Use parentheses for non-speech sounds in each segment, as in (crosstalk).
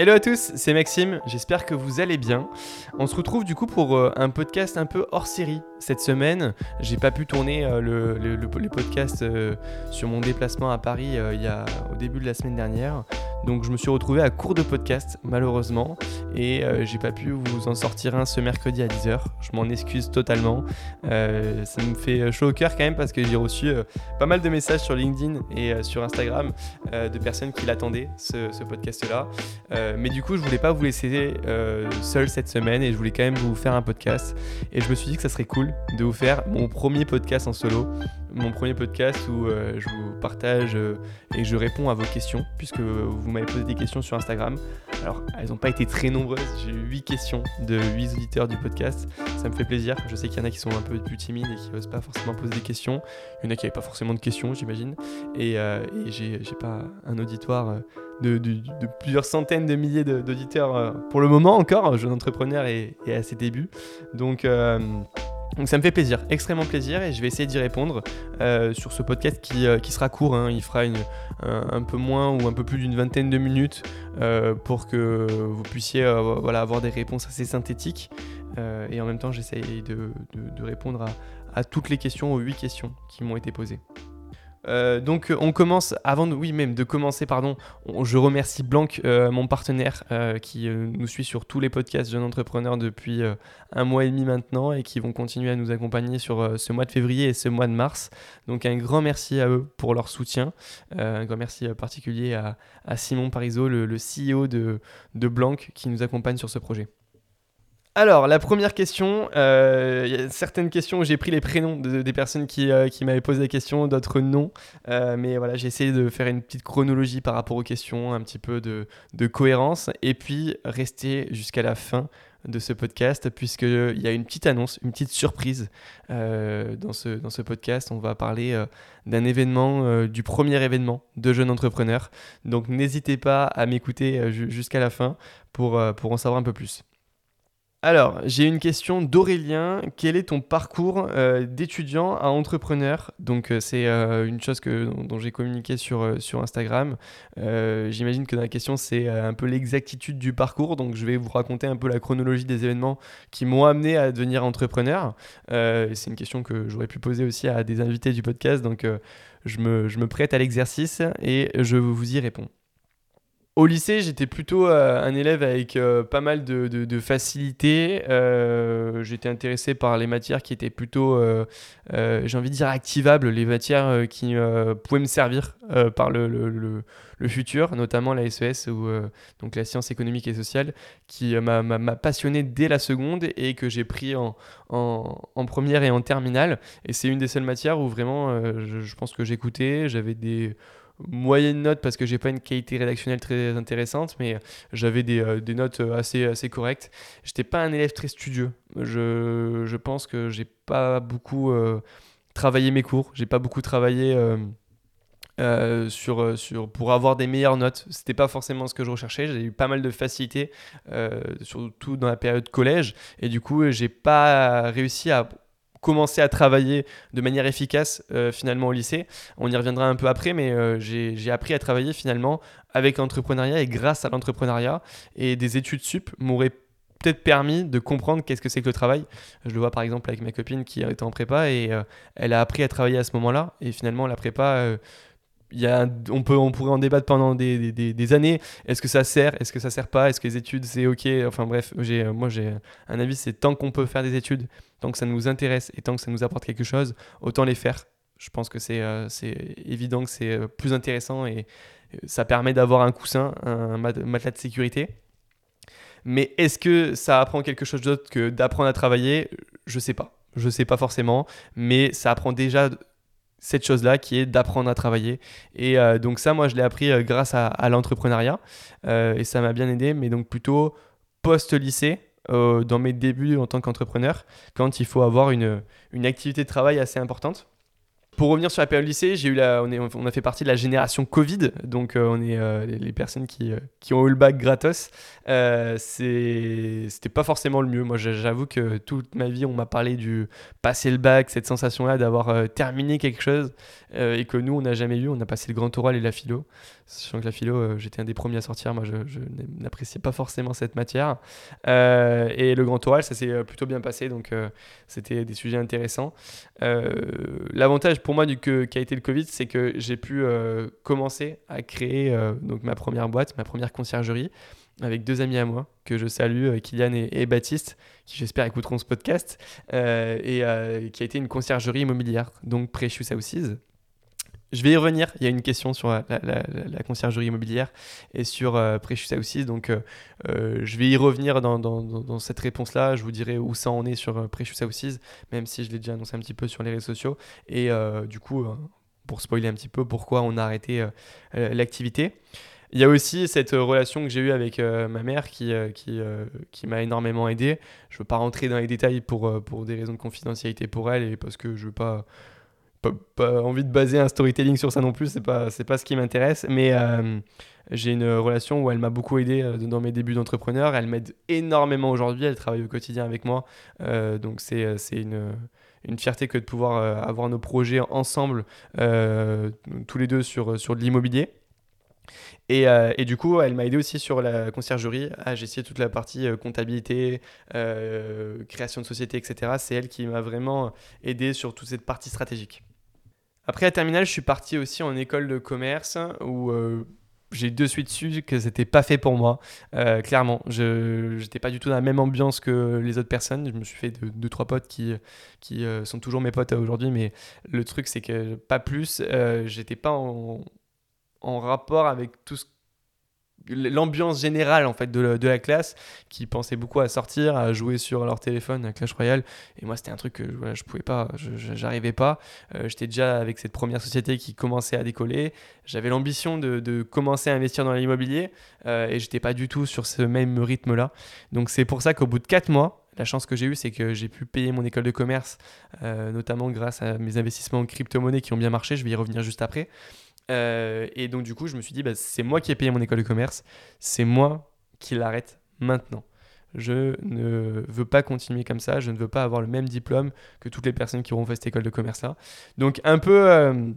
Hello à tous, c'est Maxime, j'espère que vous allez bien. On se retrouve du coup pour euh, un podcast un peu hors série. Cette semaine, j'ai pas pu tourner euh, le, podcasts euh, sur mon déplacement à Paris il y a, au début de la semaine dernière. Donc je me suis retrouvé à court de podcast malheureusement et j'ai pas pu vous en sortir un ce mercredi à 10h. Je m'en excuse totalement. ça me fait chaud au cœur quand même parce que j'ai reçu pas mal de messages sur LinkedIn et sur Instagram de personnes qui l'attendaient ce, ce podcast là. Euh, mais du coup, je voulais pas vous laisser euh, seul cette semaine et je voulais quand même vous faire un podcast. Et je me suis dit que ça serait cool de vous faire mon premier podcast en solo. Mon premier podcast où euh, je vous partage et je réponds à vos questions, puisque vous m'avez posé des questions sur Instagram. Alors, elles n'ont pas été très nombreuses. J'ai eu 8 questions de 8 auditeurs du podcast. Ça me fait plaisir. Je sais qu'il y en a qui sont un peu plus timides et qui n'osent pas forcément poser des questions. Il y en a qui n'avaient pas forcément de questions, j'imagine. Et, et j'ai pas un auditoire de, plusieurs centaines de milliers d'auditeurs euh, pour le moment encore, jeune entrepreneur et, à ses débuts. Donc, euh, donc ça me fait plaisir, extrêmement plaisir, et je vais essayer d'y répondre euh, sur ce podcast qui, qui sera court. Hein. il fera un, peu moins ou un peu plus d'une vingtaine de minutes pour que vous puissiez avoir des réponses assez synthétiques. et en même temps, j'essaye de, de, répondre à, à toutes les questions, aux huit questions qui m'ont été posées. Euh, donc on commence, avant de, oui même de commencer, pardon, je remercie Blanc, euh, mon partenaire, euh, qui nous suit sur tous les podcasts Jeunes Entrepreneurs depuis un mois et demi maintenant et qui vont continuer à nous accompagner sur ce mois de février et ce mois de mars. Donc un grand merci à eux pour leur soutien. un grand merci particulier à, Simon Parisot, le, CEO de, de Blanc, qui nous accompagne sur ce projet. Alors, la première question, euh, y a certaines questions j'ai pris les prénoms des personnes qui, euh, qui m'avaient posé la question, d'autres non. Euh, mais voilà, j'ai essayé de faire une petite chronologie par rapport aux questions, un petit peu de, cohérence, et puis rester jusqu'à la fin de ce podcast, puisqu'il y a une petite annonce, une petite surprise dans, ce, podcast. On va parler d'un événement, du premier événement de jeunes entrepreneurs. Donc n'hésitez pas à m'écouter jusqu'à la fin pour en savoir un peu plus. Alors, j'ai une question d'Aurélien. Quel est ton parcours euh, d'étudiant à entrepreneur? Donc, euh, c'est euh, une chose que, dont, j'ai communiqué sur, sur Instagram. J'imagine que dans la question, c'est un peu l'exactitude du parcours. Donc, je vais vous raconter un peu la chronologie des événements qui m'ont amené à devenir entrepreneur. c'est une question que j'aurais pu poser aussi à des invités du podcast. Donc, je me, je me prête à l'exercice et je vous y réponds. Au lycée, j'étais plutôt euh, un élève avec euh, pas mal de, de, facilité. Euh, j'étais intéressé par les matières qui étaient plutôt, j'ai envie de dire, activables, les matières qui pouvaient me servir par le, futur, notamment la SES, e ou donc la science économique et sociale, qui m'a passionné dès la seconde et que j'ai pris en, première et en terminale. Et c'est une des seules matières où vraiment, je pense que j'écoutais, j'avais des moyenne note parce que j'ai pas une qualité rédactionnelle très intéressante, mais j'avais des, euh, des, notes assez, assez correctes. J'étais pas un élève très studieux. Je, je pense que j'ai pas beaucoup euh, travaillé mes cours, j'ai pas beaucoup travaillé euh, sur, sur, pour avoir des meilleures notes. C'était pas forcément ce que je recherchais. J'ai eu pas mal de facilité, surtout dans la période collège, et du coup, j'ai pas réussi à commencer à travailler de manière efficace euh, finalement au lycée. On y reviendra un peu après, mais euh, j'ai appris à travailler finalement avec l'entrepreneuriat et grâce à l'entrepreneuriat. Et des études sup m'auraient peut-être permis de comprendre qu'est-ce que c'est que le travail. Je le vois par exemple avec ma copine qui était en prépa et euh, elle a appris à travailler à ce moment-là. Et finalement, la prépa on, peut, on pourrait en débattre pendant des, années. Est-ce que ça sert? Est-ce que ça sert pas? Est-ce que les études c'est ok? Enfin bref, j'ai, moi j'ai un avis, c'est tant qu'on peut faire des études, tant que ça nous intéresse et tant que ça nous apporte quelque chose, autant les faire. Je pense que c'est, euh, évident que c'est euh, plus intéressant et euh, ça permet d'avoir un coussin, un matelas de sécurité. Mais est-ce que ça apprend quelque chose d'autre que d'apprendre à travailler? Je sais pas. Je sais pas forcément, mais ça apprend déjà cette chose-là qui est d'apprendre à travailler. Et euh, donc ça, moi, je l'ai appris euh, grâce à, l'entrepreneuriat euh, et ça m'a bien aidé, mais donc plutôt post-lycée, dans mes débuts en tant qu'entrepreneur, quand il faut avoir une, une, activité de travail assez importante. Pour revenir sur la période lycée, j'ai eu la, on, est, on a fait partie de la génération Covid, donc euh, on est euh, les, personnes qui, euh, qui, ont eu le bac gratos. c'était pas forcément le mieux. Moi, j'avoue que toute ma vie, on m'a parlé du passer le bac, cette sensation-là d'avoir terminé quelque chose, et que nous, on n'a jamais eu. On a passé le grand oral et la philo. Sachant que la philo, j'étais un des premiers à sortir. Moi, je, n'appréciais pas forcément cette matière. et le grand oral, ça s'est plutôt bien passé, donc c'était des sujets intéressants. L'avantage pour moi du que, qui a été le Covid, c'est que j'ai pu euh, commencer à créer euh, donc ma première boîte, ma première conciergerie avec deux amis à moi que je salue, euh, Kylian et, Baptiste, qui j'espère écouteront ce podcast, et qui a été une conciergerie immobilière, donc Precious Houses. Je vais y revenir. Il y a une question sur la, conciergerie immobilière et sur euh, Precious. Donc, euh, euh, je vais y revenir dans, cette réponse-là. Je vous dirai où ça en est sur euh, Precious même si je l'ai déjà annoncé un petit peu sur les réseaux sociaux. Et du coup, pour spoiler un petit peu pourquoi on a arrêté l'activité. Il y a aussi cette relation que j'ai eue avec ma mère qui, m'a énormément aidé. Je ne veux pas rentrer dans les détails pour des raisons de confidentialité pour elle et parce que je ne veux pas pas, envie de baser un storytelling sur ça non plus, c'est pas, pas ce qui m'intéresse, mais euh, j'ai une relation où elle m'a beaucoup aidé euh, dans mes débuts d'entrepreneur, elle m'aide énormément aujourd'hui, elle travaille au quotidien avec moi, euh, donc c'est, c'est une, une fierté que de pouvoir avoir nos projets ensemble, tous les deux sur, sur de l'immobilier. Et, et, du coup, elle m'a aidé aussi sur la conciergerie à gestionner toute la partie comptabilité, création de société, etc. C'est elle qui m'a vraiment aidé sur toute cette partie stratégique. Après la terminale, je suis parti aussi en école de commerce où euh, j'ai de suite su que c'était pas fait pour moi. Euh, clairement, je n'étais pas du tout dans la même ambiance que les autres personnes. Je me suis fait deux, trois potes qui, euh, sont toujours mes potes aujourd'hui, mais le truc c'est que pas plus. j'étais pas en, en rapport avec tout ce l'ambiance générale en fait de la, de la, classe qui pensait beaucoup à sortir à jouer sur leur téléphone à Clash Royale et moi c'était un truc que je pouvais pas j'arrivais pas euh, j'étais déjà avec cette première société qui commençait à décoller j'avais l'ambition de, de, commencer à investir dans l'immobilier euh, et j'étais pas du tout sur ce même rythme là donc c'est pour ça qu'au bout de 4 mois la chance que j'ai eue, c'est que j'ai pu payer mon école de commerce, euh, notamment grâce à mes investissements en crypto-monnaie qui ont bien marché. Je vais y revenir juste après. Euh, et donc, du coup, je me suis dit, bah, c'est moi qui ai payé mon école de commerce, c'est moi qui l'arrête maintenant. Je ne veux pas continuer comme ça, je ne veux pas avoir le même diplôme que toutes les personnes qui auront fait cette école de commerce-là. Donc, un peu euh,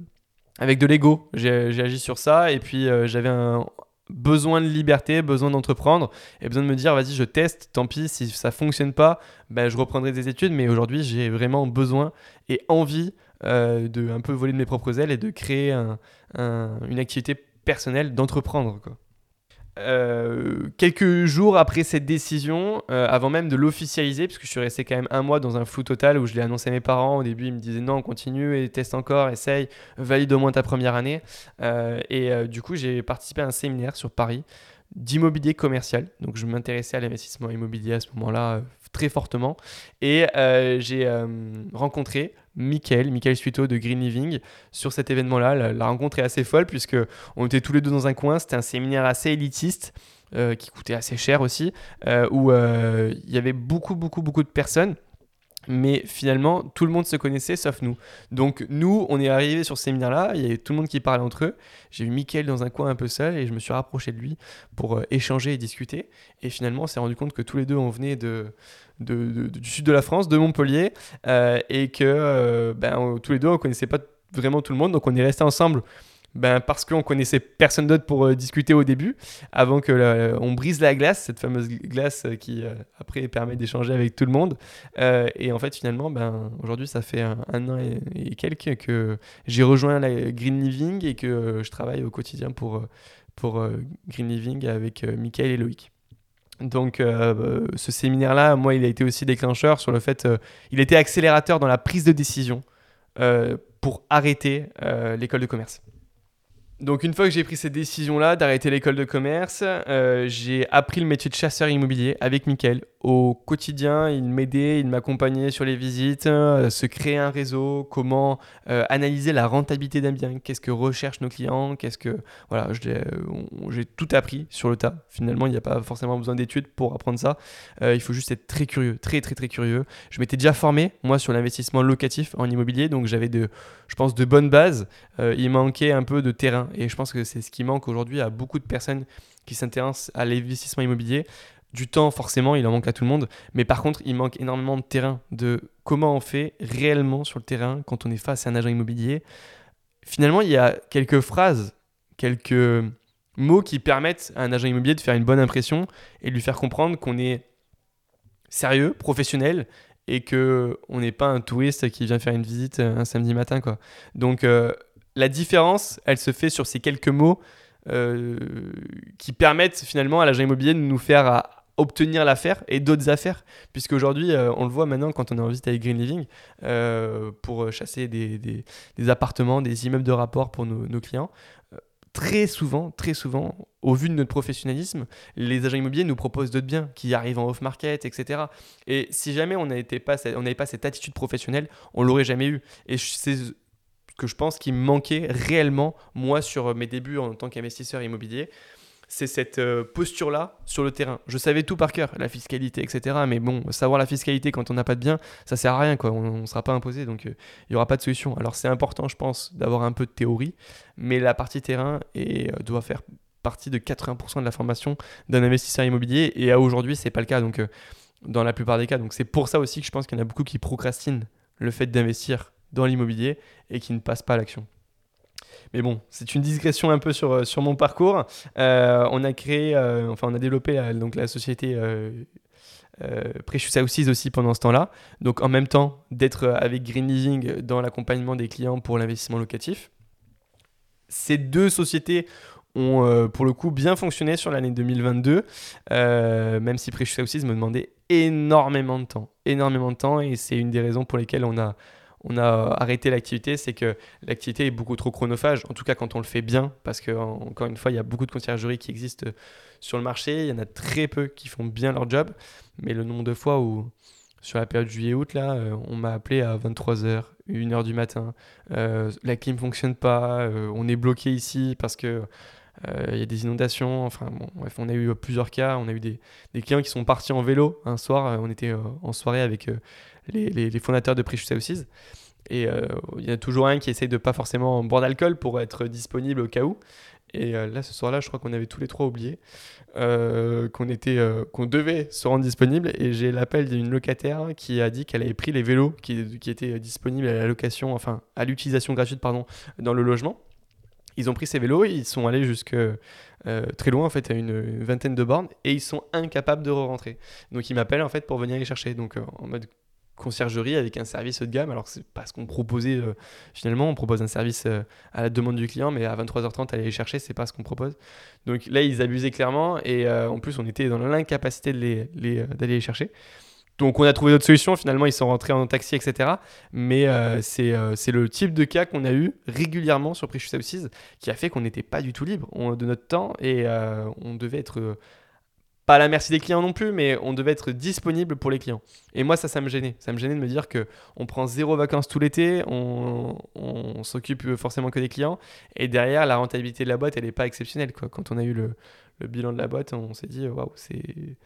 avec de l'ego, j'ai agi sur ça, et puis euh, j'avais un besoin de liberté, besoin d'entreprendre, et besoin de me dire, vas-y, je teste, tant pis, si ça fonctionne pas, ben, je reprendrai des études, mais aujourd'hui, j'ai vraiment besoin et envie euh, de un peu voler de mes propres ailes et de créer une activité personnelle, d'entreprendre. Euh, quelques jours après cette décision, euh, avant même de l'officialiser, puisque je suis resté quand même un mois dans un flou total où je l'ai annoncé à mes parents. Au début, ils me disaient non, continue et teste encore, essaye, valide au moins ta première année. et du coup, j'ai participé à un séminaire sur Paris d'immobilier commercial. Donc, je m'intéressais à l'investissement immobilier à ce moment-là très fortement. Et j'ai rencontré Michael, Michael Suito de Green Living sur cet événement-là. La, rencontre est assez folle puisque on était tous les deux dans un coin. C'était un séminaire assez élitiste euh, qui coûtait assez cher aussi, euh, où euh, il y avait beaucoup, beaucoup, beaucoup de personnes mais finalement, tout le monde se connaissait sauf nous. Donc nous, on est arrivé sur ce séminaire-là, il y avait tout le monde qui parlait entre eux. J'ai vu Mickaël dans un coin un peu seul et je me suis rapproché de lui pour euh, échanger et discuter. Et finalement, on s'est rendu compte que tous les deux, on venait de, du sud de la France, de Montpellier, euh, et que euh, ben, tous les deux, on connaissait pas vraiment tout le monde. Donc on est resté ensemble ben, parce qu'on connaissait personne d'autre pour euh, discuter au début, avant que on brise la glace, cette fameuse glace euh, qui euh, après permet d'échanger avec tout le monde. et en fait, finalement, ben, aujourd'hui, ça fait un, an et, quelques que j'ai rejoint la Green Living et que je travaille au quotidien pour, pour Green Living avec Michael et Loïc. Donc ce séminaire-là, moi, il a été aussi déclencheur sur le fait, il était accélérateur dans la prise de décision pour arrêter l'école de commerce. Donc une fois que j'ai pris cette décision-là d'arrêter l'école de commerce, euh, j'ai appris le métier de chasseur immobilier avec Mickaël au quotidien, il m'aidait, il m'accompagnait sur les visites, euh, se créer un réseau, comment euh, analyser la rentabilité d'un bien, qu'est-ce que recherchent nos clients, qu'est-ce que voilà, j'ai tout appris sur le tas. Finalement, il n'y a pas forcément besoin d'études pour apprendre ça. il faut juste être très curieux, très très très curieux. Je m'étais déjà formé moi sur l'investissement locatif en immobilier, donc j'avais de, je pense, de bonnes bases. il manquait un peu de terrain et je pense que c'est ce qui manque aujourd'hui à beaucoup de personnes qui s'intéressent à l'investissement immobilier. Du temps, forcément, il en manque à tout le monde. Mais par contre, il manque énormément de terrain, de comment on fait réellement sur le terrain quand on est face à un agent immobilier. Finalement, il y a quelques phrases, quelques mots qui permettent à un agent immobilier de faire une bonne impression et de lui faire comprendre qu'on est sérieux, professionnel et que on n'est pas un touriste qui vient faire une visite un samedi matin. Quoi. Donc, euh, la différence, elle se fait sur ces quelques mots euh, qui permettent finalement à l'agent immobilier de nous faire obtenir l'affaire et d'autres affaires. Puisque aujourd'hui, euh, on le voit maintenant quand on est en visite avec Green Living, euh, pour chasser des, des, appartements, des immeubles de rapport pour nos, clients. très souvent, très souvent, au vu de notre professionnalisme, les agents immobiliers nous proposent d'autres biens qui arrivent en off-market, etc. Et si jamais on n'avait pas, pas cette attitude professionnelle, on l'aurait jamais eu. Et c'est que je pense qu'il me manquait réellement, moi, sur mes débuts en tant qu'investisseur immobilier. C'est cette euh, posture-là sur le terrain. Je savais tout par cœur, la fiscalité, etc. Mais bon, savoir la fiscalité quand on n'a pas de bien, ça sert à rien, quoi. On ne sera pas imposé, donc euh, il n'y aura pas de solution. Alors c'est important, je pense, d'avoir un peu de théorie, mais la partie terrain euh, doit faire partie de 80% de la formation d'un investisseur immobilier. Et à aujourd'hui, c'est pas le cas. Donc, dans la plupart des cas. Donc, c'est pour ça aussi que je pense qu'il y en a beaucoup qui procrastinent le fait d'investir dans l'immobilier et qui ne passe pas à l'action. Mais bon, c'est une digression un peu sur, euh, sur mon parcours. Euh, on a créé, euh, enfin on a développé donc la société euh, Precious aussi pendant ce temps-là. Donc en même temps d'être avec Green Living dans l'accompagnement des clients pour l'investissement locatif. Ces deux sociétés ont pour le coup bien fonctionné sur l'année 2022, même si Precious Houses me demandait énormément de temps, énormément de temps, et c'est une des raisons pour lesquelles on a on a arrêté l'activité, c'est que l'activité est beaucoup trop chronophage, en tout cas quand on le fait bien, parce que encore une fois, il y a beaucoup de conciergeries qui existent sur le marché, il y en a très peu qui font bien leur job, mais le nombre de fois où sur la période juillet-août, là, euh, on m'a appelé à 23h, 1h du matin, euh, la clim fonctionne pas, euh, on est bloqué ici parce que il y a des inondations, enfin bon, bref, on a eu plusieurs cas, on a eu des, clients qui sont partis en vélo un soir, on était en soirée avec les, fondateurs de Precious Houses. Et euh, il y a toujours un qui essaye de pas forcément boire d'alcool pour être disponible au cas où. Et euh, là, ce soir-là, je crois qu'on avait tous les trois oublié euh, qu'on était, qu'on devait se rendre disponible. Et j'ai l'appel d'une locataire qui a dit qu'elle avait pris les vélos qui, qui, étaient disponibles à la location, enfin à l'utilisation gratuite, pardon, dans le logement. Ils ont pris ces vélos, ils sont allés jusque très loin, en fait, à une, vingtaine de bornes, et ils sont incapables de re-rentrer. Donc ils m'appellent en fait pour venir les chercher. Donc en mode conciergerie avec un service haut de gamme. Alors, c'est pas ce qu'on proposait euh, finalement. On propose un service euh, à la demande du client, mais à 23h30, aller les chercher, c'est pas ce qu'on propose. Donc là, ils abusaient clairement et euh, en plus, on était dans l'incapacité d'aller les, les, chercher. Donc, on a trouvé d'autres solutions. Finalement, ils sont rentrés en taxi, etc. Mais c'est le type de cas qu'on a eu régulièrement sur Precious Houses qui a fait qu'on n'était pas du tout libre de notre temps et on devait être pas à la merci des clients non plus, mais on devait être disponible pour les clients. Et moi, ça, ça me gênait. Ça me gênait de me dire que on prend zéro vacances tout l'été, on, on s'occupe forcément que des clients, et derrière, la rentabilité de la boîte, elle n'est pas exceptionnelle. Quoi. Quand on a eu le, bilan de la boîte, on s'est dit, waouh, c'est,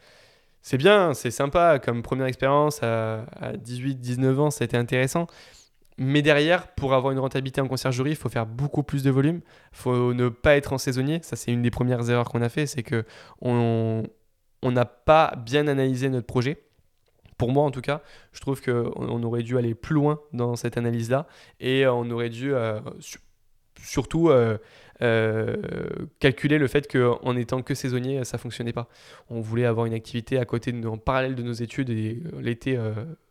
c'est bien, c'est sympa. Comme première expérience à, à 18, 19 ans, ça a été intéressant. Mais derrière, pour avoir une rentabilité en conciergerie, il faut faire beaucoup plus de volume. Il faut ne pas être en saisonnier. Ça, c'est une des premières erreurs qu'on a fait. C'est que on, on n'a pas bien analysé notre projet. Pour moi, en tout cas, je trouve qu'on on aurait dû aller plus loin dans cette analyse-là et on aurait dû euh, surtout euh, euh, calculer le fait qu'en étant que saisonnier, ça fonctionnait pas. On voulait avoir une activité à côté, en parallèle de nos études et l'été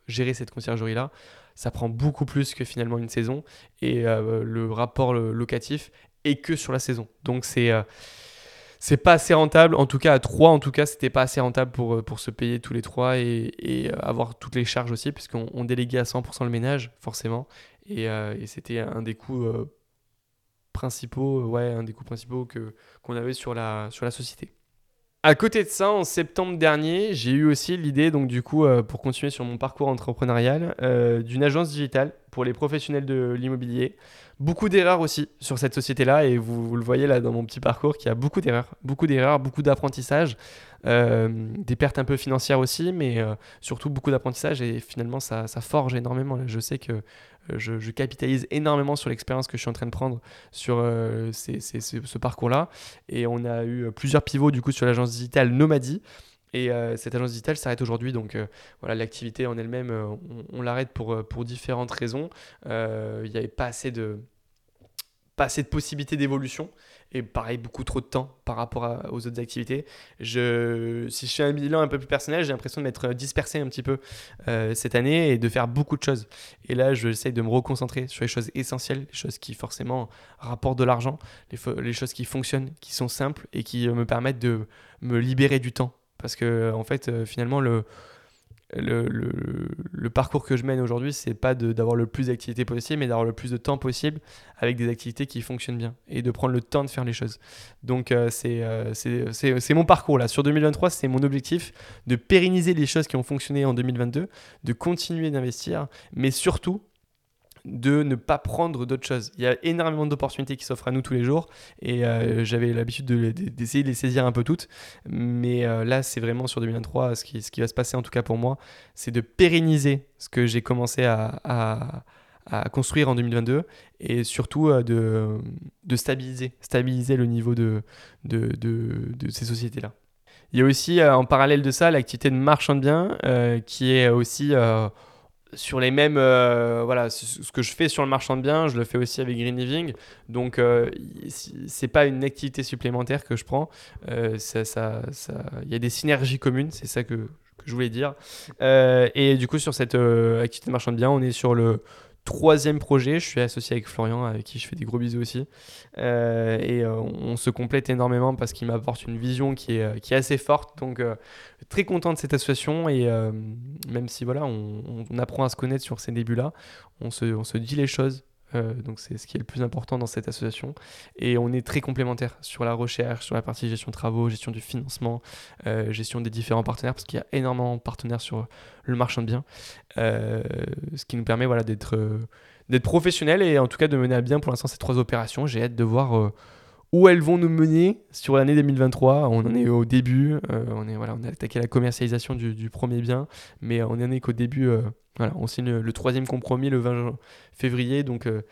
gérer cette conciergerie-là. Ça prend beaucoup plus que finalement une saison et le rapport locatif est que sur la saison. Donc c'est c'est pas assez rentable. En tout cas, à 3, en tout cas, c'était pas assez rentable pour, euh, se payer tous les trois et, euh, avoir toutes les charges aussi, puisqu'on déléguait à 100% le ménage, forcément. Et, euh, et c'était un des coûts principaux, ouais, un des coûts principaux que, qu'on avait sur la, sur la société. À côté de ça, en septembre dernier, j'ai eu aussi l'idée, donc du coup, euh, pour continuer sur mon parcours entrepreneurial, euh, d'une agence digitale pour les professionnels de l'immobilier. Beaucoup d'erreurs aussi sur cette société-là, et vous, le voyez là dans mon petit parcours qu'il a beaucoup d'erreurs, beaucoup d'erreurs, beaucoup d'apprentissage, euh, des pertes un peu financières aussi, mais surtout beaucoup d'apprentissage, et finalement ça, forge énormément. Je sais que je, capitalise énormément sur l'expérience que je suis en train de prendre sur euh, ce parcours-là. Et on a eu plusieurs pivots du coup sur l'agence digitale Nomadi. Et euh, cette agence digitale s'arrête aujourd'hui. Donc euh, voilà, l'activité en elle-même, on, l'arrête pour, pour différentes raisons. Il n'y avait pas assez de, pas assez de possibilités d'évolution et pareil, beaucoup trop de temps par rapport aux autres activités. Je, si je fais un bilan un peu plus personnel, j'ai l'impression de m'être dispersé un petit peu euh, cette année et de faire beaucoup de choses. Et là, j'essaie de me reconcentrer sur les choses essentielles, les choses qui forcément rapportent de l'argent, les, choses qui fonctionnent, qui sont simples et qui me permettent de me libérer du temps. Parce que, en fait, euh, finalement, le, le, le, parcours que je mène aujourd'hui, c'est pas d'avoir le plus d'activités possible, mais d'avoir le plus de temps possible avec des activités qui fonctionnent bien et de prendre le temps de faire les choses. Donc, euh, euh, c'est mon parcours là. Sur 2023, c'est mon objectif de pérenniser les choses qui ont fonctionné en 2022, de continuer d'investir, mais surtout de ne pas prendre d'autres choses. Il y a énormément d'opportunités qui s'offrent à nous tous les jours et euh, j'avais l'habitude d'essayer de, les saisir un peu toutes. Mais euh, là, c'est vraiment sur 2023, ce qui, va se passer en tout cas pour moi, c'est de pérenniser ce que j'ai commencé à, construire en 2022 et surtout euh, de, stabiliser, stabiliser le niveau de, de, de ces sociétés-là. Il y a aussi en parallèle de ça l'activité de marchand de biens qui est aussi sur les mêmes euh, voilà ce que je fais sur le marchand de biens je le fais aussi avec Green Living. Donc euh, c'est pas une activité supplémentaire que je prends. Euh, ça il y a des synergies communes c'est ça que, que, je voulais dire. Et du coup sur cette activité de marchand de biens on est sur le troisième projet. Je suis associé avec Florian, avec qui je fais des gros bisous aussi. Euh, et euh, on se complète énormément parce qu'il m'apporte une vision qui est, euh, qui est assez forte. Donc, très content de cette association. Et même si voilà, on, on, apprend à se connaître sur ces débuts-là, on se, on se dit les choses euh, donc c'est ce qui est le plus important dans cette association. Et on est très complémentaires sur la recherche, sur la partie gestion de travaux, gestion du financement, euh, gestion des différents partenaires, parce qu'il y a énormément de partenaires sur le marchand de biens. Euh, ce qui nous permet voilà, d'être d'être professionnels et en tout cas de mener à bien pour l'instant ces trois opérations. J'ai hâte de voir où elles vont nous mener sur l'année 2023. On en est au début, on, est, voilà, on a attaqué la commercialisation du, du premier bien, mais on en est qu'au début voilà, on signe le troisième compromis le 20 février, donc euh,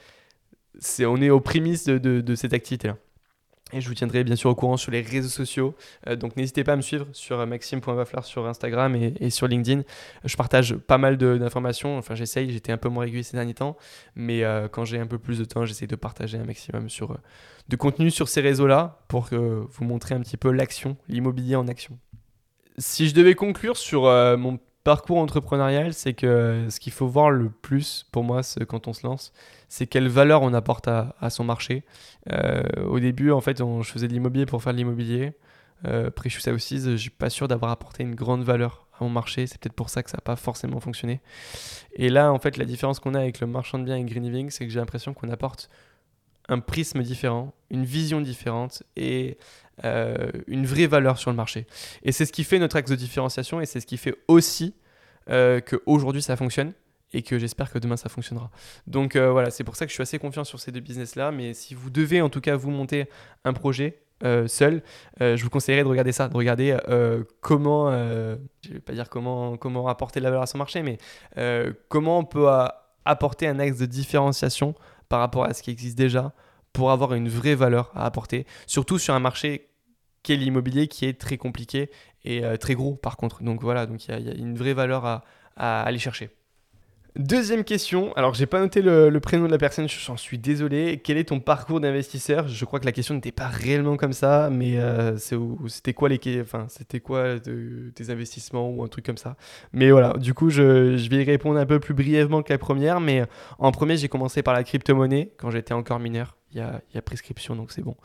on est aux prémices de, cette activité-là. Et je vous tiendrai bien sûr au courant sur les réseaux sociaux. Euh, donc n'hésitez pas à me suivre sur maxime.vaflar sur Instagram et, sur LinkedIn. Je partage pas mal d'informations. Enfin, j'essaye. J'étais un peu moins régulier ces derniers temps. Mais euh, quand j'ai un peu plus de temps, j'essaie de partager un maximum de contenu sur ces réseaux-là pour vous montrer un petit peu l'action, l'immobilier en action. Si je devais conclure sur mon parcours entrepreneurial, c'est que ce qu'il faut voir le plus pour moi quand on se lance, c'est quelle valeur on apporte à, son marché. Euh, au début, en fait, je faisais de l'immobilier pour faire de l'immobilier. Euh, après, je suis aussi, je suis pas sûr d'avoir apporté une grande valeur à mon marché. C'est peut-être pour ça que ça n'a pas forcément fonctionné. Et là, en fait, la différence qu'on a avec le marchand de biens et Green Living, c'est que j'ai l'impression qu'on apporte un prisme différent, une vision différente et euh, une vraie valeur sur le marché. Et c'est ce qui fait notre axe de différenciation et c'est ce qui fait aussi euh, qu'aujourd'hui ça fonctionne et que j'espère que demain ça fonctionnera. Donc euh, voilà, c'est pour ça que je suis assez confiant sur ces deux business-là. Mais si vous devez en tout cas vous monter un projet seul, je vous conseillerais de regarder ça, de regarder comment, je vais pas dire comment, comment apporter de la valeur à son marché, mais comment on peut apporter un axe de différenciation par rapport à ce qui existe déjà pour avoir une vraie valeur à apporter, surtout sur un marché qui est l'immobilier qui est très compliqué et euh, très gros par contre. Donc voilà, donc il y, a une vraie valeur à, aller chercher. Deuxième question, alors j'ai pas noté le, prénom de la personne, j'en suis désolé. Quel est ton parcours d'investisseur? Je crois que la question n'était pas réellement comme ça, mais euh, c'était quoi les, enfin quoi tes investissements ou un truc comme ça? Mais voilà, du coup je, vais y répondre un peu plus brièvement que la première, mais en premier j'ai commencé par la crypto-monnaie quand j'étais encore mineur il y a, prescription, donc c'est bon.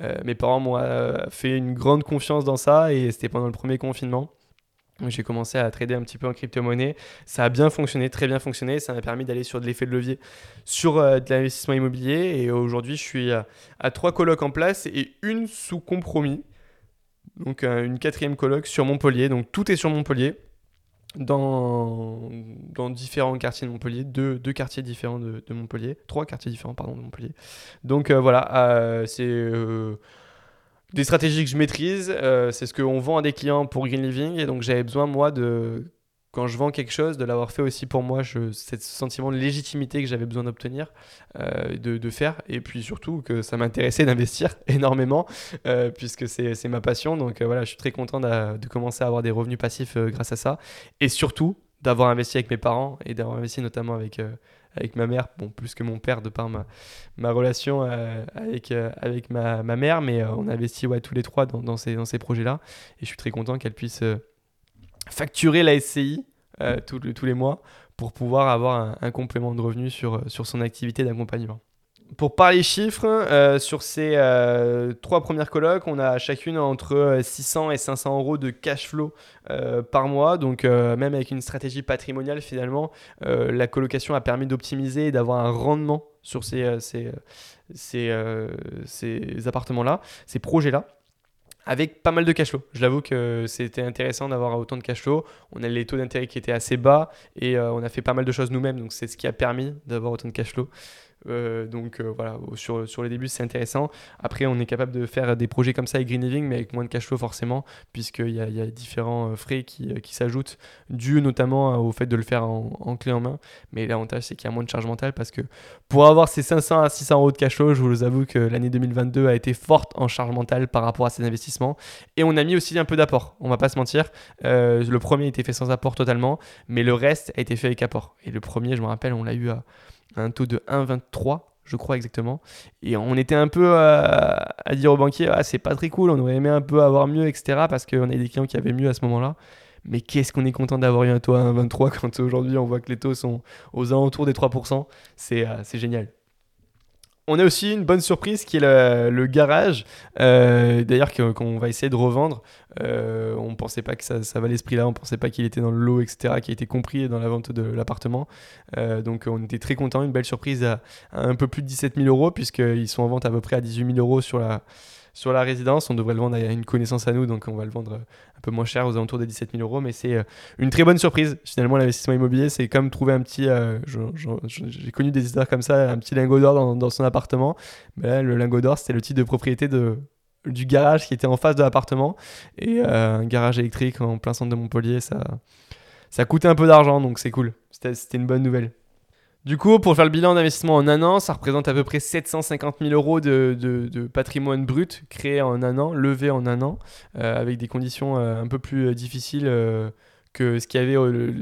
Euh, mes parents m'ont euh, fait une grande confiance dans ça et c'était pendant le premier confinement. J'ai commencé à trader un petit peu en crypto-monnaie. Ça a bien fonctionné, très bien fonctionné. Ça m'a permis d'aller sur de l'effet de levier sur euh, de l'investissement immobilier. Et aujourd'hui, je suis à, trois colocs en place et une sous compromis. donc une quatrième coloc sur Montpellier. Donc tout est sur Montpellier dans, différents quartiers de Montpellier, deux, quartiers différents de, Montpellier, trois quartiers différents pardon, de Montpellier. Donc euh, voilà, euh, c'est euh, des stratégies que je maîtrise, c'est ce qu'on vend à des clients pour Green Living, et donc j'avais besoin moi de quand je vends quelque chose, de l'avoir fait aussi pour moi, je, ce sentiment de légitimité que j'avais besoin d'obtenir, euh, de, faire, et puis surtout que ça m'intéressait d'investir (laughs) énormément, euh, puisque c'est ma passion. Donc euh, voilà, je suis très content de, commencer à avoir des revenus passifs grâce à ça, et surtout d'avoir investi avec mes parents, et d'avoir investi notamment avec, avec ma mère, bon, plus que mon père de par ma, ma relation avec, avec ma, ma, mère, mais on a investi ouais, tous les trois dans, dans ces, dans ces projets-là, et je suis très content qu'elle puisse facturer la SCI euh, tous les mois pour pouvoir avoir un, complément de revenus sur, euh, sur son activité d'accompagnement. Pour parler chiffres, euh, sur ces trois premières colocs, on a chacune entre 600 et 500 euros de cash flow par mois. Donc même avec une stratégie patrimoniale, finalement, la colocation a permis d'optimiser et d'avoir un rendement sur ces, ces, ces appartements-là, ces projets-là avec pas mal de cash flow. Je l'avoue que c'était intéressant d'avoir autant de cash flow. On a les taux d'intérêt qui étaient assez bas et euh, on a fait pas mal de choses nous-mêmes. Donc c'est ce qui a permis d'avoir autant de cash flow. Euh, donc euh, voilà, sur, sur les débuts, c'est intéressant. Après, on est capable de faire des projets comme ça avec Green Living, mais avec moins de cash flow forcément, puisqu'il y a, y a différents euh, frais qui, qui s'ajoutent, dû notamment au fait de le faire en, clé en main. Mais l'avantage, c'est qu'il y a moins de charge mentale, parce que pour avoir ces 500 à 600 euros de cash flow, je vous avoue que l'année 2022 a été forte en charge mentale par rapport à ces investissements. Et on a mis aussi un peu d'apport, on va pas se mentir. le premier a été fait sans apport totalement, mais le reste a été fait avec apport. Et le premier, je me rappelle, on l'a eu à un taux de 1,23 je crois exactement. Et on était un peu à, dire au banquier, ah, c'est pas très cool, on aurait aimé un peu avoir mieux, etc. Parce qu'on a des clients qui avaient mieux à ce moment-là. Mais qu'est-ce qu'on est content d'avoir eu un taux à 1,23 quand aujourd'hui on voit que les taux sont aux alentours des 3%. Euh, c'est génial. On a aussi une bonne surprise qui est le, garage, euh, d'ailleurs qu'on va essayer de revendre. Euh, on ne pensait pas que ça, valait ce prix-là, on ne pensait pas qu'il était dans le lot, etc., qui a été compris dans la vente de l'appartement. Euh, donc on était très content, une belle surprise à, à, un peu plus de 17 000 euros, puisqu'ils sont en vente à peu près à 18 000 euros sur la, sur la résidence. On devrait le vendre à une connaissance à nous, donc on va le vendre peu moins cher, aux alentours de 17 000 euros. Mais c'est euh, une très bonne surprise. Finalement, l'investissement immobilier, c'est comme trouver un petit. Euh, j'ai connu des histoires comme ça, un petit lingot d'or dans, son appartement. Mais le lingot d'or, c'était le titre de propriété de, du garage qui était en face de l'appartement. Et euh, un garage électrique en plein centre de Montpellier, ça, ça coûtait un peu d'argent, donc c'est cool. C'était une bonne nouvelle. Du coup, pour faire le bilan d'investissement en un an, ça représente à peu près 750 000 euros de, patrimoine brut créé en un an, levé en un an, euh, avec des conditions euh, un peu plus euh, difficiles que ce qu'il y avait euh,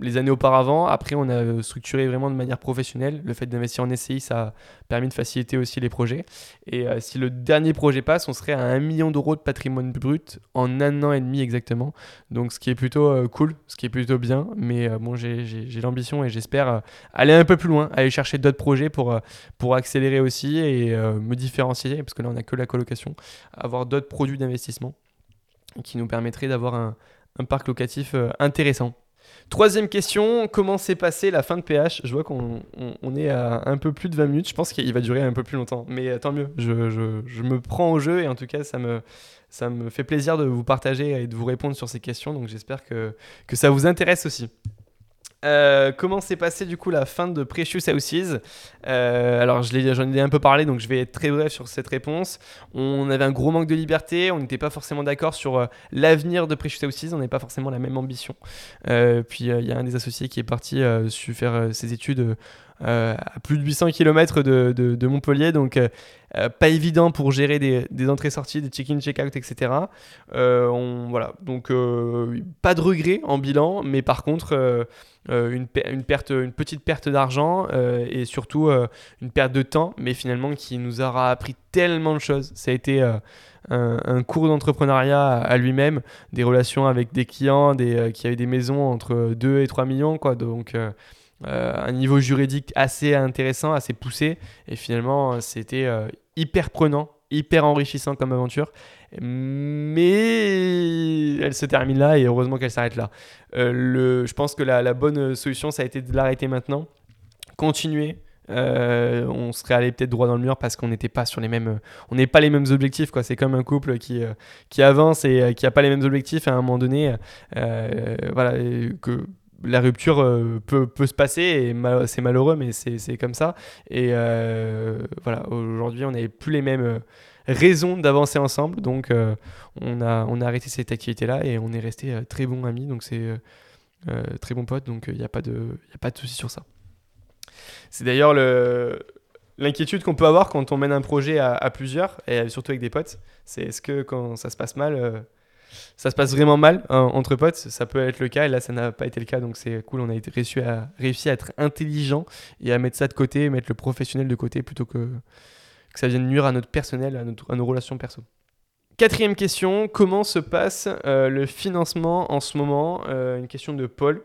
les années auparavant. Après, on a structuré vraiment de manière professionnelle. Le fait d'investir en SCI, ça a permis de faciliter aussi les projets. Et euh, si le dernier projet passe, on serait à 1 million d'euros de patrimoine brut en un an et demi exactement. Donc, ce qui est plutôt euh, cool, ce qui est plutôt bien. Mais bon, j'ai l'ambition et j'espère aller un peu plus loin, aller chercher d'autres projets pour, pour accélérer aussi et me différencier, parce que là, on n'a que la colocation, avoir d'autres produits d'investissement qui nous permettraient d'avoir un un parc locatif euh, intéressant. Troisième question, comment s'est passée la fin de PH Je vois qu'on est à un peu plus de 20 minutes, je pense qu'il va durer un peu plus longtemps, mais euh, tant mieux, je, me prends au jeu et en tout cas ça me, fait plaisir de vous partager et de vous répondre sur ces questions, donc j'espère que ça vous intéresse aussi. Euh, comment s'est passé du coup la fin de Precious Houses euh, Alors j'en ai un peu parlé donc je vais être très bref sur cette réponse. On avait un gros manque de liberté, on n'était pas forcément d'accord sur euh, l'avenir de Precious Houses, on n'avait pas forcément la même ambition. puis il y a un des associés qui est parti faire ses études à plus de 800 km de, Montpellier, donc pas évident pour gérer des, entrées-sorties, des check-in, check-out, etc. on, voilà, donc pas de regret en bilan, mais par contre euh, une, petite perte d'argent euh, et surtout euh, une perte de temps, mais finalement qui nous aura appris tellement de choses. Ça a été un, un, cours d'entrepreneuriat à, lui-même, des relations avec des clients des, qui avaient des maisons entre 2 et 3 millions, quoi. Donc un niveau juridique assez intéressant, assez poussé, et finalement c'était hyper prenant, hyper enrichissant comme aventure. Mais elle se termine là et heureusement qu'elle s'arrête là. Euh, je pense que la, bonne solution, ça a été de l'arrêter maintenant, continuer on serait allé peut-être droit dans le mur parce qu'on n'était pas sur les mêmes, on n'est pas les mêmes objectifs quoi. C'est comme un couple qui qui avance et qui a pas les mêmes objectifs à un moment donné, voilà que la rupture peut, peut, se passer et c'est malheureux mais c'est comme ça et voilà aujourd'hui on n'avait plus les mêmes raison d'avancer ensemble. Donc, euh, on, a, arrêté cette activité-là et on est resté euh, très bons amis. Donc, c'est euh, très bons potes. Donc, il n'y a pas de, a pas de souci sur ça. C'est d'ailleurs l'inquiétude qu'on peut avoir quand on mène un projet à, plusieurs et surtout avec des potes. C'est est-ce que quand ça se passe mal, ça se passe vraiment mal hein, entre potes Ça peut être le cas et là, ça n'a pas été le cas. Donc, c'est cool. On a été réussi à, réussi à être intelligent et à mettre ça de côté, mettre le professionnel de côté plutôt que que ça vienne nuire à notre personnel, à, nos relations perso. Quatrième question, comment se passe euh, le financement en ce moment? Euh, Une question de Paul.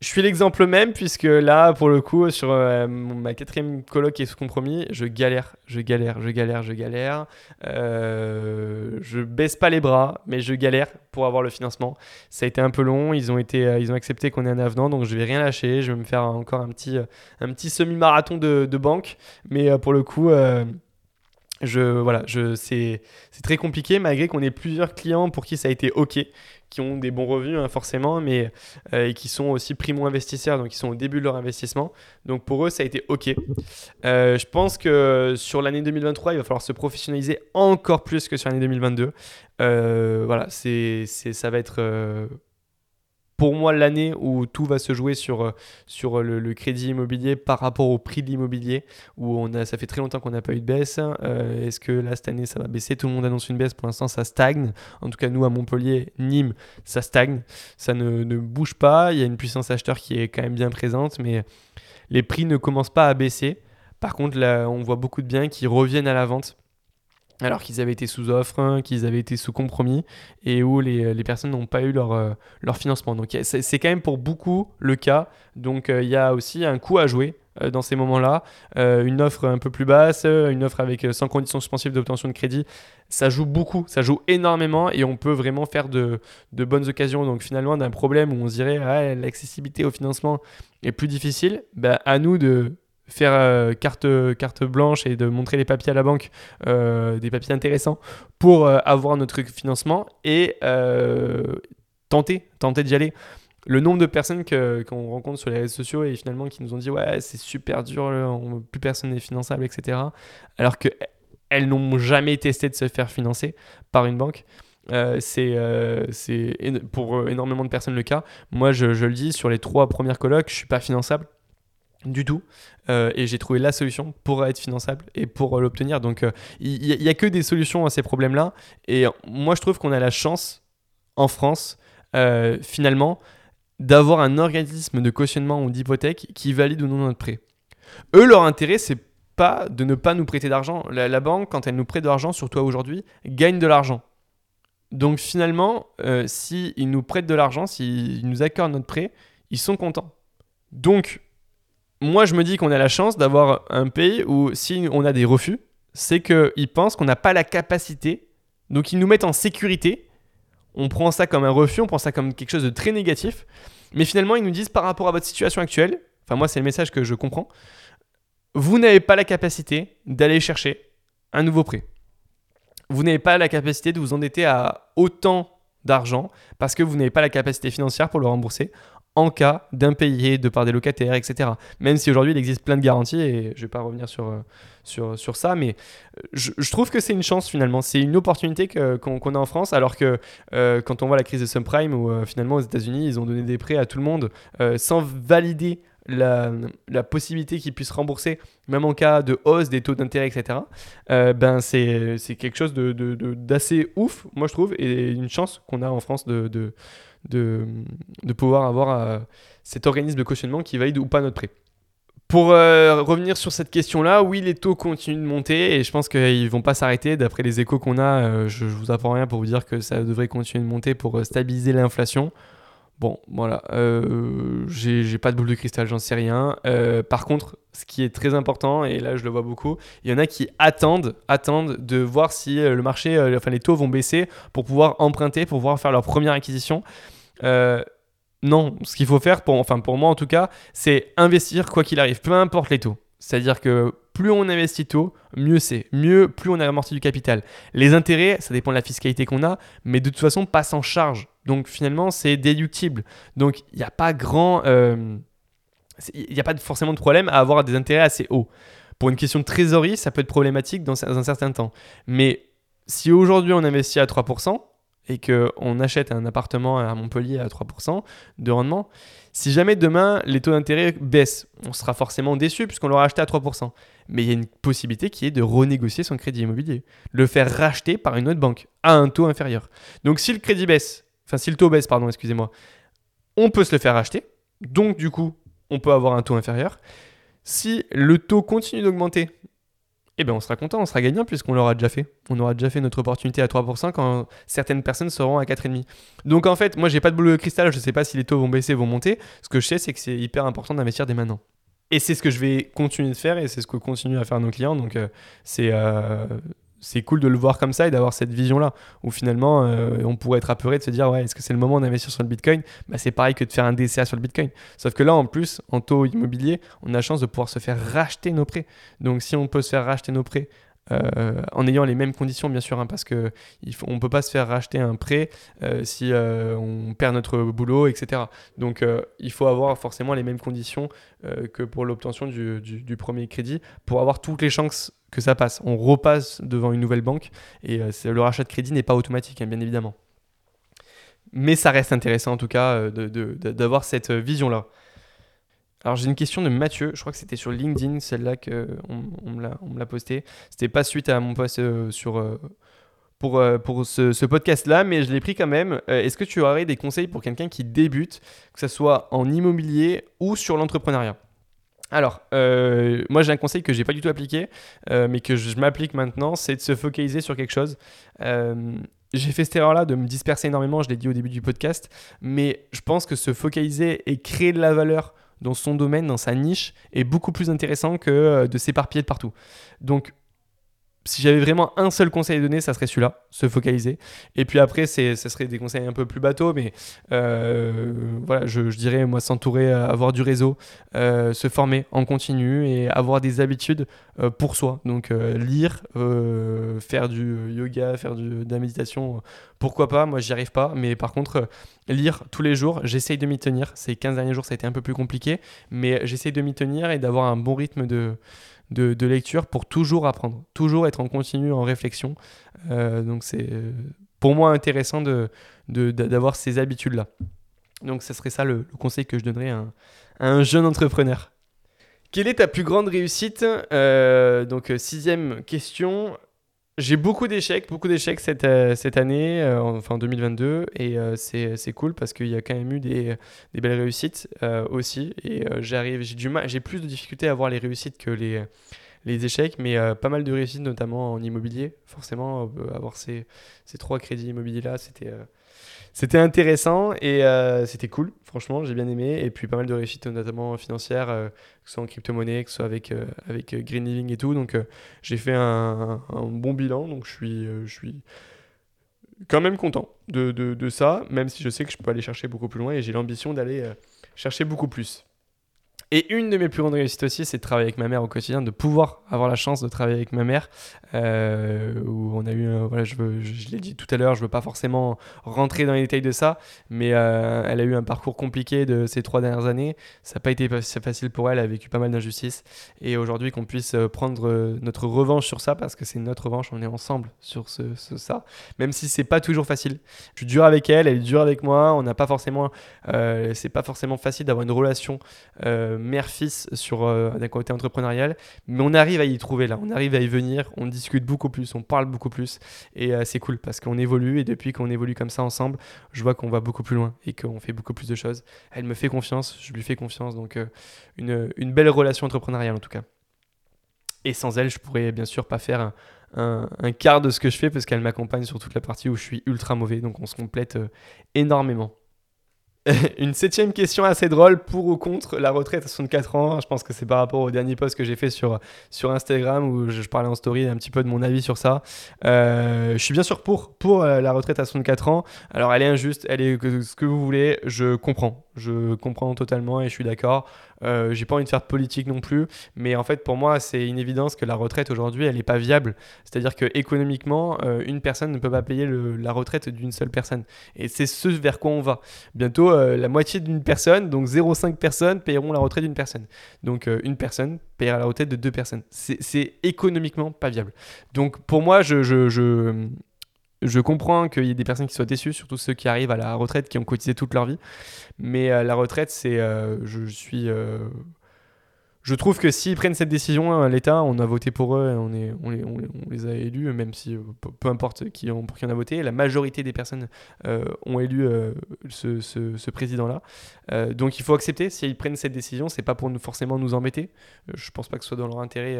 Je suis l'exemple même puisque là, pour le coup, sur euh, ma quatrième coloc qui est sous compromis, je galère, je galère, je galère, je galère. je baisse pas les bras, mais je galère pour avoir le financement. Ça a été un peu long. Ils ont ont accepté qu'on ait un avenant, donc je vais rien lâcher. Je vais me faire encore un petit, semi-marathon de, de, banque, mais pour le coup je, voilà, je, c'est, très compliqué malgré qu'on ait plusieurs clients pour qui ça a été OK, qui ont des bons revenus hein, forcément, mais euh, et qui sont aussi primo-investisseurs, donc ils sont au début de leur investissement. Donc pour eux, ça a été OK. Euh, je pense que sur l'année 2023, il va falloir se professionnaliser encore plus que sur l'année 2022. Euh, voilà, c'est, ça va être pour moi l'année où tout va se jouer sur, euh, sur le, crédit immobilier par rapport au prix de l'immobilier, où on a, ça fait très longtemps qu'on n'a pas eu de baisse. Euh, est-ce que là, cette année, ça va baisser? Tout le monde annonce une baisse. Pour l'instant, ça stagne. En tout cas, nous, à Montpellier, Nîmes, ça stagne. Ça ne, ne bouge pas. Il y a une puissance acheteur qui est quand même bien présente, mais les prix ne commencent pas à baisser. Par contre, là, on voit beaucoup de biens qui reviennent à la vente alors qu'ils avaient été sous offre, hein, qu'ils avaient été sous compromis, et où les, les personnes n'ont pas eu leur, euh, leur financement. Donc c'est quand même pour beaucoup le cas. Donc euh, il y a aussi un coût à jouer euh, dans ces moments-là. une offre un peu plus basse, une offre avec sans conditions suspensives d'obtention de crédit, ça joue beaucoup, ça joue énormément, et on peut vraiment faire de, de bonnes occasions. Donc finalement, d'un problème où on se dirait ah, l'accessibilité au financement est plus difficile, bah, à nous de faire euh, carte, carte blanche et de montrer les papiers à la banque, euh, des papiers intéressants pour euh, avoir notre financement et tenter, tenter d'y aller. Le nombre de personnes qu'on rencontre sur les réseaux sociaux et finalement qui nous ont dit ouais c'est super dur, plus personne n'est finançable, etc. Alors qu'elles n'ont jamais testé de se faire financer par une banque. c'est pour énormément de personnes le cas. Moi, je, je, le dis, sur les trois premières colocs, je suis pas finançable du tout. Euh, et j'ai trouvé la solution pour être finançable et pour euh, l'obtenir. Donc euh, il n'y a, que des solutions à ces problèmes-là. Et moi je trouve qu'on a la chance en France, finalement, d'avoir un organisme de cautionnement ou d'hypothèque qui valide ou non notre prêt. Eux, leur intérêt, c'est pas de ne pas nous prêter d'argent. La, banque, quand elle nous prête de l'argent, surtout aujourd'hui, gagne de l'argent. Donc finalement, s'ils nous prêtent de l'argent, s'ils nous accordent notre prêt, ils sont contents. Donc moi, je me dis qu'on a la chance d'avoir un pays où si on a des refus, c'est qu'ils pensent qu'on n'a pas la capacité. Donc, ils nous mettent en sécurité. On prend ça comme un refus, on prend ça comme quelque chose de très négatif. Mais finalement, ils nous disent par rapport à votre situation actuelle, enfin, moi, c'est le message que je comprends, vous n'avez pas la capacité d'aller chercher un nouveau prêt. Vous n'avez pas la capacité de vous endetter à autant d'argent parce que vous n'avez pas la capacité financière pour le rembourser en cas d'impayé de part des locataires, etc. Même si aujourd'hui il existe plein de garanties, et je ne vais pas revenir sur, euh, sur, sur ça, mais euh, je, trouve que c'est une chance finalement, c'est une opportunité qu'on a en France, alors que euh, quand on voit la crise de subprime, où finalement aux États-Unis ils ont donné des prêts à tout le monde sans valider la, la, possibilité qu'ils puissent rembourser, même en cas de hausse des taux d'intérêt, etc., ben c'est quelque chose d'assez de, de, ouf, moi je trouve, et une chance qu'on a en France de, de, de pouvoir avoir euh, cet organisme de cautionnement qui valide ou pas notre prêt. Pour euh, revenir sur cette question-là, oui, les taux continuent de monter et je pense qu'ils ne vont pas s'arrêter. D'après les échos qu'on a, euh, je ne vous apprends rien pour vous dire que ça devrait continuer de monter pour stabiliser l'inflation. Bon, voilà, j'ai pas de boule de cristal, j'en sais rien. par contre, ce qui est très important, et là je le vois beaucoup, il y en a qui attendent, attendent de voir si le marché, enfin les taux vont baisser pour pouvoir emprunter, pour pouvoir faire leur première acquisition. Euh, non, ce qu'il faut faire, pour, enfin pour moi en tout cas, c'est investir quoi qu'il arrive, peu importe les taux. C'est-à-dire que plus on investit tôt, mieux c'est. Mieux, plus on a amorti du capital. Les intérêts, ça dépend de la fiscalité qu'on a, mais de toute façon, passe en charge. Donc finalement, c'est déductible. Donc il n'y a pas grand. Euh, il n'y a pas forcément de problème à avoir des intérêts assez hauts. Pour une question de trésorerie, ça peut être problématique dans un certain temps. Mais si aujourd'hui on investit à 3% et qu'on achète un appartement à Montpellier à 3% de rendement, si jamais demain les taux d'intérêt baissent, on sera forcément déçu puisqu'on l'aura acheté à 3%. Mais il y a une possibilité qui est de renégocier son crédit immobilier, le faire racheter par une autre banque à un taux inférieur. Donc si le crédit baisse, enfin si le taux baisse, pardon, excusez-moi, on peut se le faire racheter. Donc du coup, on peut avoir un taux inférieur. Si le taux continue d'augmenter, eh bien on sera content, on sera gagnant puisqu'on l'aura déjà fait. On aura déjà fait notre opportunité à 3% quand certaines personnes seront à 4,5%. Donc en fait, moi j'ai pas de boulot de cristal, je ne sais pas si les taux vont baisser, vont monter. Ce que je sais, c'est que c'est hyper important d'investir dès maintenant. Et c'est ce que je vais continuer de faire et c'est ce que continue à faire nos clients. Donc euh, c'est euh, c'est cool de le voir comme ça et d'avoir cette vision-là, où finalement, euh, on pourrait être apeuré de se dire, ouais, est-ce que c'est le moment d'investir sur le Bitcoin? Bah, C'est pareil que de faire un DCA sur le Bitcoin. Sauf que là, en plus, en taux immobilier, on a chance de pouvoir se faire racheter nos prêts. Donc, si on peut se faire racheter nos prêts euh, en ayant les mêmes conditions bien sûr, hein, parce que il faut, on peut pas se faire racheter un prêt euh, si on perd notre boulot, etc. Donc il faut avoir forcément les mêmes conditions que pour l'obtention du, premier crédit pour avoir toutes les chances que ça passe. On repasse devant une nouvelle banque et euh, le rachat de crédit n'est pas automatique, hein, bien évidemment. Mais ça reste intéressant en tout cas euh, d'avoir cette euh, vision-là. Alors j'ai une question de Mathieu, je crois que c'était sur LinkedIn, celle-là qu'on on me l'a posté. C'était pas suite à mon post sur, pour, pour ce, podcast-là, mais je l'ai pris quand même. Est-ce que tu aurais des conseils pour quelqu'un qui débute, que ce soit en immobilier ou sur l'entrepreneuriat? Alors, euh, moi j'ai un conseil que j'ai pas du tout appliqué, euh, mais que je, m'applique maintenant, c'est de se focaliser sur quelque chose. Euh, j'ai fait cette erreur-là de me disperser énormément, je l'ai dit au début du podcast, mais je pense que se focaliser et créer de la valeur dans son domaine, dans sa niche, est beaucoup plus intéressant que de s'éparpiller de partout. Donc, si j'avais vraiment un seul conseil à donner, ça serait celui-là, se focaliser. Et puis après, c'est, ça serait des conseils un peu plus bateaux, mais euh, voilà, je, dirais, moi, s'entourer, euh, avoir du réseau, euh, se former en continu et avoir des habitudes pour soi. Donc lire, faire du yoga, faire de la méditation, pourquoi pas, moi, j'y arrive pas. Mais par contre, lire tous les jours, j'essaye de m'y tenir. Ces 15 derniers jours, ça a été un peu plus compliqué, mais j'essaye de m'y tenir et d'avoir un bon rythme de de, lecture pour toujours apprendre, toujours être en continu, en réflexion. Euh, donc c'est euh, pour moi intéressant d'avoir de, ces habitudes-là. Donc ce serait ça le, conseil que je donnerais à un, jeune entrepreneur. Quelle est ta plus grande réussite? Euh, Donc sixième question, j'ai beaucoup d'échecs, beaucoup d'échecs cette, euh, cette année, euh, enfin 2022, et euh, c'est cool parce qu'il y a quand même eu des, des belles réussites aussi. Et j'arrive, j'ai du j'ai plus de difficultés à voir les réussites que les, les échecs, mais pas mal de réussites, notamment en immobilier. Forcément, avoir ces, ces trois crédits immobiliers là, c'était c'était intéressant et euh, c'était cool, franchement, j'ai bien aimé. Et puis pas mal de réussites, notamment financières, euh, que ce soit en crypto-monnaie, que ce soit avec, euh, avec Green Living et tout. Donc j'ai fait un, bon bilan, donc je suis, je suis quand même content de, de, ça, même si je sais que je peux aller chercher beaucoup plus loin et j'ai l'ambition d'aller chercher beaucoup plus. Et une de mes plus grandes réussites aussi, c'est de travailler avec ma mère au quotidien, de pouvoir avoir la chance de travailler avec ma mère. Euh, où on a eu, voilà, je, l'ai dit tout à l'heure, je veux pas forcément rentrer dans les détails de ça, mais euh, elle a eu un parcours compliqué de ces trois dernières années. Ça n'a pas été facile pour elle, elle a vécu pas mal d'injustices. Et aujourd'hui, qu'on puisse euh, prendre notre revanche sur ça, parce que c'est notre revanche, on est ensemble sur ça, même si c'est pas toujours facile. Je suis dur avec elle, elle dure avec moi. On n'a pas forcément, c'est pas forcément facile d'avoir une relation mère-fils sur d'un côté entrepreneurial, mais on arrive à y trouver là, on arrive à y venir, on discute beaucoup plus, on parle beaucoup plus. Et euh, c'est cool parce qu'on évolue et depuis qu'on évolue comme ça ensemble, je vois qu'on va beaucoup plus loin et qu'on fait beaucoup plus de choses. Elle me fait confiance, je lui fais confiance. Donc euh, une, une, belle relation entrepreneuriale en tout cas. Et sans elle, je pourrais bien sûr pas faire un, quart de ce que je fais parce qu'elle m'accompagne sur toute la partie où je suis ultra mauvais. Donc on se complète euh, énormément. (laughs) Une septième question assez drôle pour ou contre la retraite à 64 ans. Je pense que c'est par rapport au dernier post que j'ai fait sur, sur Instagram où je, parlais en story un petit peu de mon avis sur ça. Euh, je suis bien sûr pour, pour euh, la retraite à 64 ans. Alors elle est injuste, elle est ce que vous voulez, je comprends. Je comprends totalement et je suis d'accord. Euh, j'ai pas envie de faire de politique non plus, mais en fait pour moi c'est une évidence que la retraite aujourd'hui elle n'est pas viable. C'est-à-dire que économiquement euh, une personne ne peut pas payer la retraite d'une seule personne. Et c'est ce vers quoi on va. Bientôt euh, la moitié d'une personne, donc 0,5 personnes paieront la retraite d'une personne. Donc une personne paiera la retraite de deux personnes. C'est économiquement pas viable. Donc pour moi je je comprends qu'il y ait des personnes qui soient déçues, surtout ceux qui arrivent à la retraite, qui ont cotisé toute leur vie. Mais euh, la retraite, c'est. Euh, je, suis. Euh, je trouve que s'ils prennent cette décision, l'État, on a voté pour eux, on, les, a élus, même si peu importe qui pour qui on a voté, la majorité des personnes ont élu ce, ce, président-là. donc il faut accepter, s'ils prennent cette décision, c'est pas pour nous, forcément nous embêter. je pense pas que ce soit dans leur intérêt,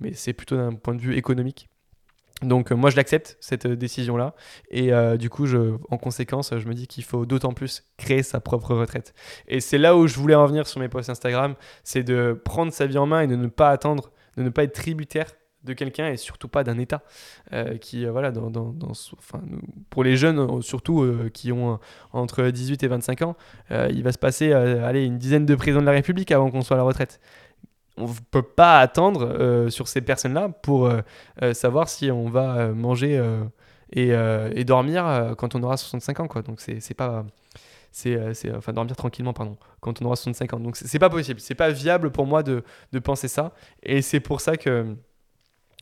mais c'est plutôt d'un point de vue économique. Donc euh, moi je l'accepte cette euh, décision là et euh, du coup en conséquence je me dis qu'il faut d'autant plus créer sa propre retraite. Et c'est là où je voulais en venir sur mes posts Instagram c'est de prendre sa vie en main et de ne pas attendre de ne pas être tributaire de quelqu'un et surtout pas d'un État qui voilà dans, pour les jeunes surtout qui ont entre 18 et 25 ans il va se passer allez, une dizaine de présidents de la République avant qu'on soit à la retraite on ne peut pas attendre euh, sur ces personnes-là pour euh, euh, savoir si on va manger et, dormir quand on aura 65 ans. Donc, c'est pas. C'est, enfin, dormir tranquillement, pardon, quand on aura 65 ans. Donc, c'est pas possible. C'est pas viable pour moi de, de penser ça. Et c'est pour ça que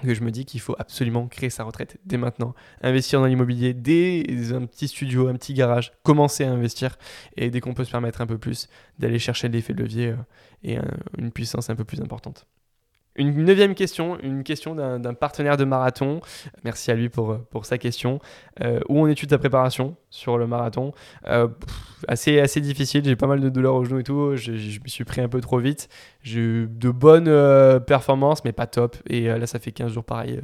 que je me dis qu'il faut absolument créer sa retraite dès maintenant, investir dans l'immobilier, dès un petit studio, un petit garage, commencer à investir et dès qu'on peut se permettre un peu plus d'aller chercher l'effet de levier euh, et une puissance un peu plus importante. Une neuvième question, une question d'un partenaire de marathon. Merci à lui pour, pour sa question. Euh, où on étudie ta préparation sur le marathon? Euh, assez, difficile, j'ai pas mal de douleurs au genou et tout. Je, me suis pris un peu trop vite. J'ai eu de bonnes euh, performances, mais pas top. Et là, ça fait 15 jours pareil.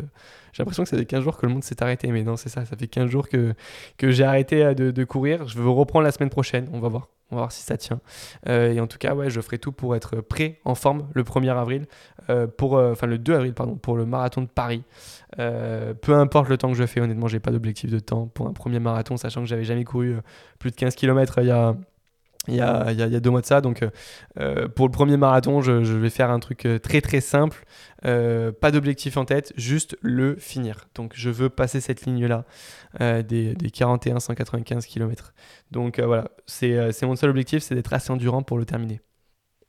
j'ai l'impression que ça fait 15 jours que le monde s'est arrêté, mais non, c'est ça. Ça fait 15 jours que, j'ai arrêté de, de courir. Je veux reprendre la semaine prochaine. On va voir. On va voir si ça tient. Euh, et en tout cas, ouais, je ferai tout pour être prêt, en forme, le 1er avril, euh, pour, euh, enfin le 2 avril, pardon, pour le marathon de Paris. peu importe le temps que je fais, honnêtement, j'ai pas d'objectif de temps pour un premier marathon, sachant que j'avais jamais couru plus de 15 km il y a, il y, a, deux mois de ça. Donc, pour le premier marathon, je, vais faire un truc très très simple. pas d'objectif en tête, juste le finir. Donc, je veux passer cette ligne-là des, des 41-195 km. Donc euh, voilà, euh, c'est mon seul objectif, c'est d'être assez endurant pour le terminer.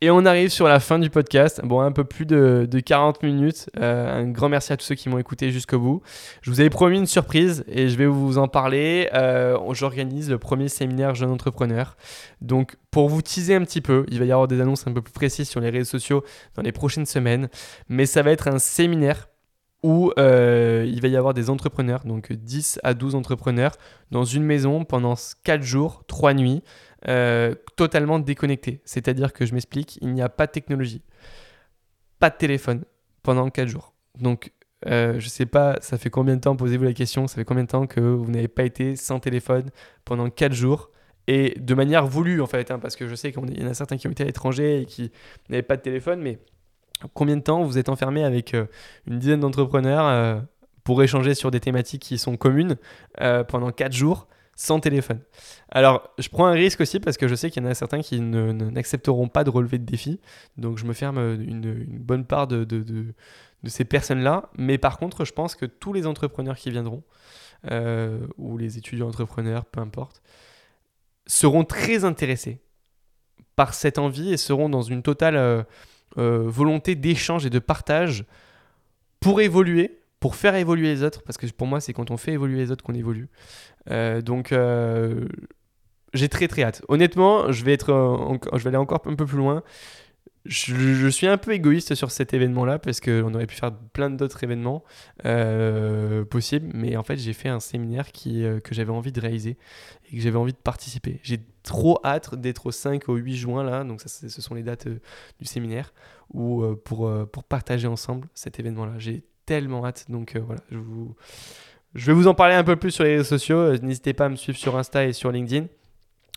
Et on arrive sur la fin du podcast. Bon, un peu plus de, 40 minutes. Euh, un grand merci à tous ceux qui m'ont écouté jusqu'au bout. Je vous avais promis une surprise et je vais vous en parler. J'organise le premier séminaire jeune entrepreneur. Donc, pour vous teaser un petit peu, il va y avoir des annonces un peu plus précises sur les réseaux sociaux dans les prochaines semaines. Mais ça va être un séminaire où euh, il va y avoir des entrepreneurs, donc 10 à 12 entrepreneurs, dans une maison pendant 4 jours, 3 nuits, euh, totalement déconnectés. C'est-à-dire que je m'explique, il n'y a pas de technologie, pas de téléphone pendant 4 jours. Donc euh, je sais pas, ça fait combien de temps, posez-vous la question, ça fait combien de temps que vous n'avez pas été sans téléphone pendant 4 jours et de manière voulue en fait, hein, parce que je sais qu'il y en a certains qui ont été à l'étranger et qui n'avaient pas de téléphone, mais combien de temps vous êtes enfermé avec euh, une dizaine d'entrepreneurs euh, pour échanger sur des thématiques qui sont communes pendant 4 jours sans téléphone. Alors, je prends un risque aussi parce que je sais qu'il y en a certains qui n'accepteront pas de relever de défi. Donc, je me ferme une, bonne part de, ces personnes-là. Mais par contre, je pense que tous les entrepreneurs qui viendront, ou les étudiants entrepreneurs, peu importe, seront très intéressés par cette envie et seront dans une totale euh, volonté d'échange et de partage pour évoluer, pour faire évoluer les autres, parce que pour moi, c'est quand on fait évoluer les autres qu'on évolue. Euh, donc, euh, j'ai très très hâte. Honnêtement, je vais, être, je vais aller encore un peu plus loin je, suis un peu égoïste sur cet événement-là parce qu'on aurait pu faire plein d'autres événements euh, possibles, mais en fait j'ai fait un séminaire qui, euh, que j'avais envie de réaliser et que j'avais envie de participer. J'ai trop hâte d'être au 5 au 8 juin là, donc ça, ce sont les dates euh, du séminaire, ou pour, pour partager ensemble cet événement-là. J'ai tellement hâte, donc voilà, je, vous, je vais vous en parler un peu plus sur les réseaux sociaux. N'hésitez pas à me suivre sur Insta et sur LinkedIn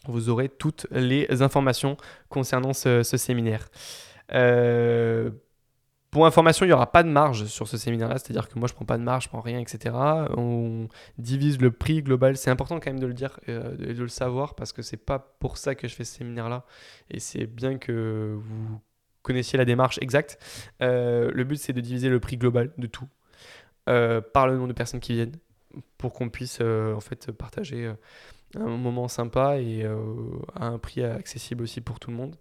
vous aurez toutes les informations concernant ce, séminaire. Euh, Pour information, il n'y aura pas de marge sur ce séminaire-là, c'est-à-dire que moi je prends pas de marge, je prends rien, etc. On divise le prix global. C'est important quand même de le dire euh, et de le savoir parce que c'est pas pour ça que je fais ce séminaire-là. Et c'est bien que vous connaissiez la démarche exacte. Euh, le but c'est de diviser le prix global de tout euh, par le nombre de personnes qui viennent pour qu'on puisse en fait partager un moment sympa et à un prix accessible aussi pour tout le monde.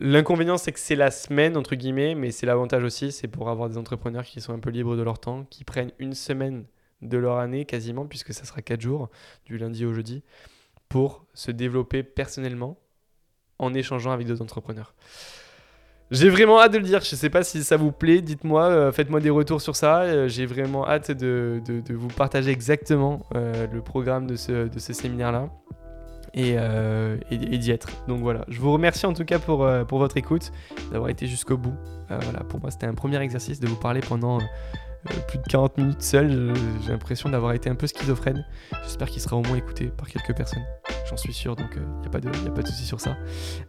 L'inconvénient, c'est que c'est la semaine, entre guillemets, mais c'est l'avantage aussi, c'est pour avoir des entrepreneurs qui sont un peu libres de leur temps, qui prennent une semaine de leur année quasiment, puisque ça sera 4 jours, du lundi au jeudi, pour se développer personnellement en échangeant avec d'autres entrepreneurs. J'ai vraiment hâte de le dire, je ne sais pas si ça vous plaît, dites-moi, euh, faites-moi des retours sur ça, euh, j'ai vraiment hâte de, vous partager exactement euh, le programme de ce, séminaire-là. Et, d'y être. Donc voilà, je vous remercie en tout cas pour, pour votre écoute, d'avoir été jusqu'au bout. Voilà, pour moi c'était un premier exercice de vous parler pendant plus de 40 minutes seul. J'ai l'impression d'avoir été un peu schizophrène. J'espère qu'il sera au moins écouté par quelques personnes. J'en suis sûr, donc il n'y a, pas de, de souci sur ça.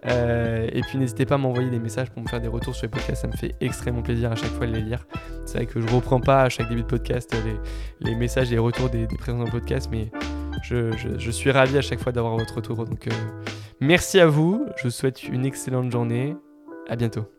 et puis n'hésitez pas à m'envoyer des messages pour me faire des retours sur les podcasts, ça me fait extrêmement plaisir à chaque fois de les lire. C'est vrai que je reprends pas à chaque début de podcast les, les messages les retours des, des présents podcast, mais je, suis ravi à chaque fois d'avoir votre retour. Donc, euh, merci à vous. Je vous souhaite une excellente journée. À bientôt.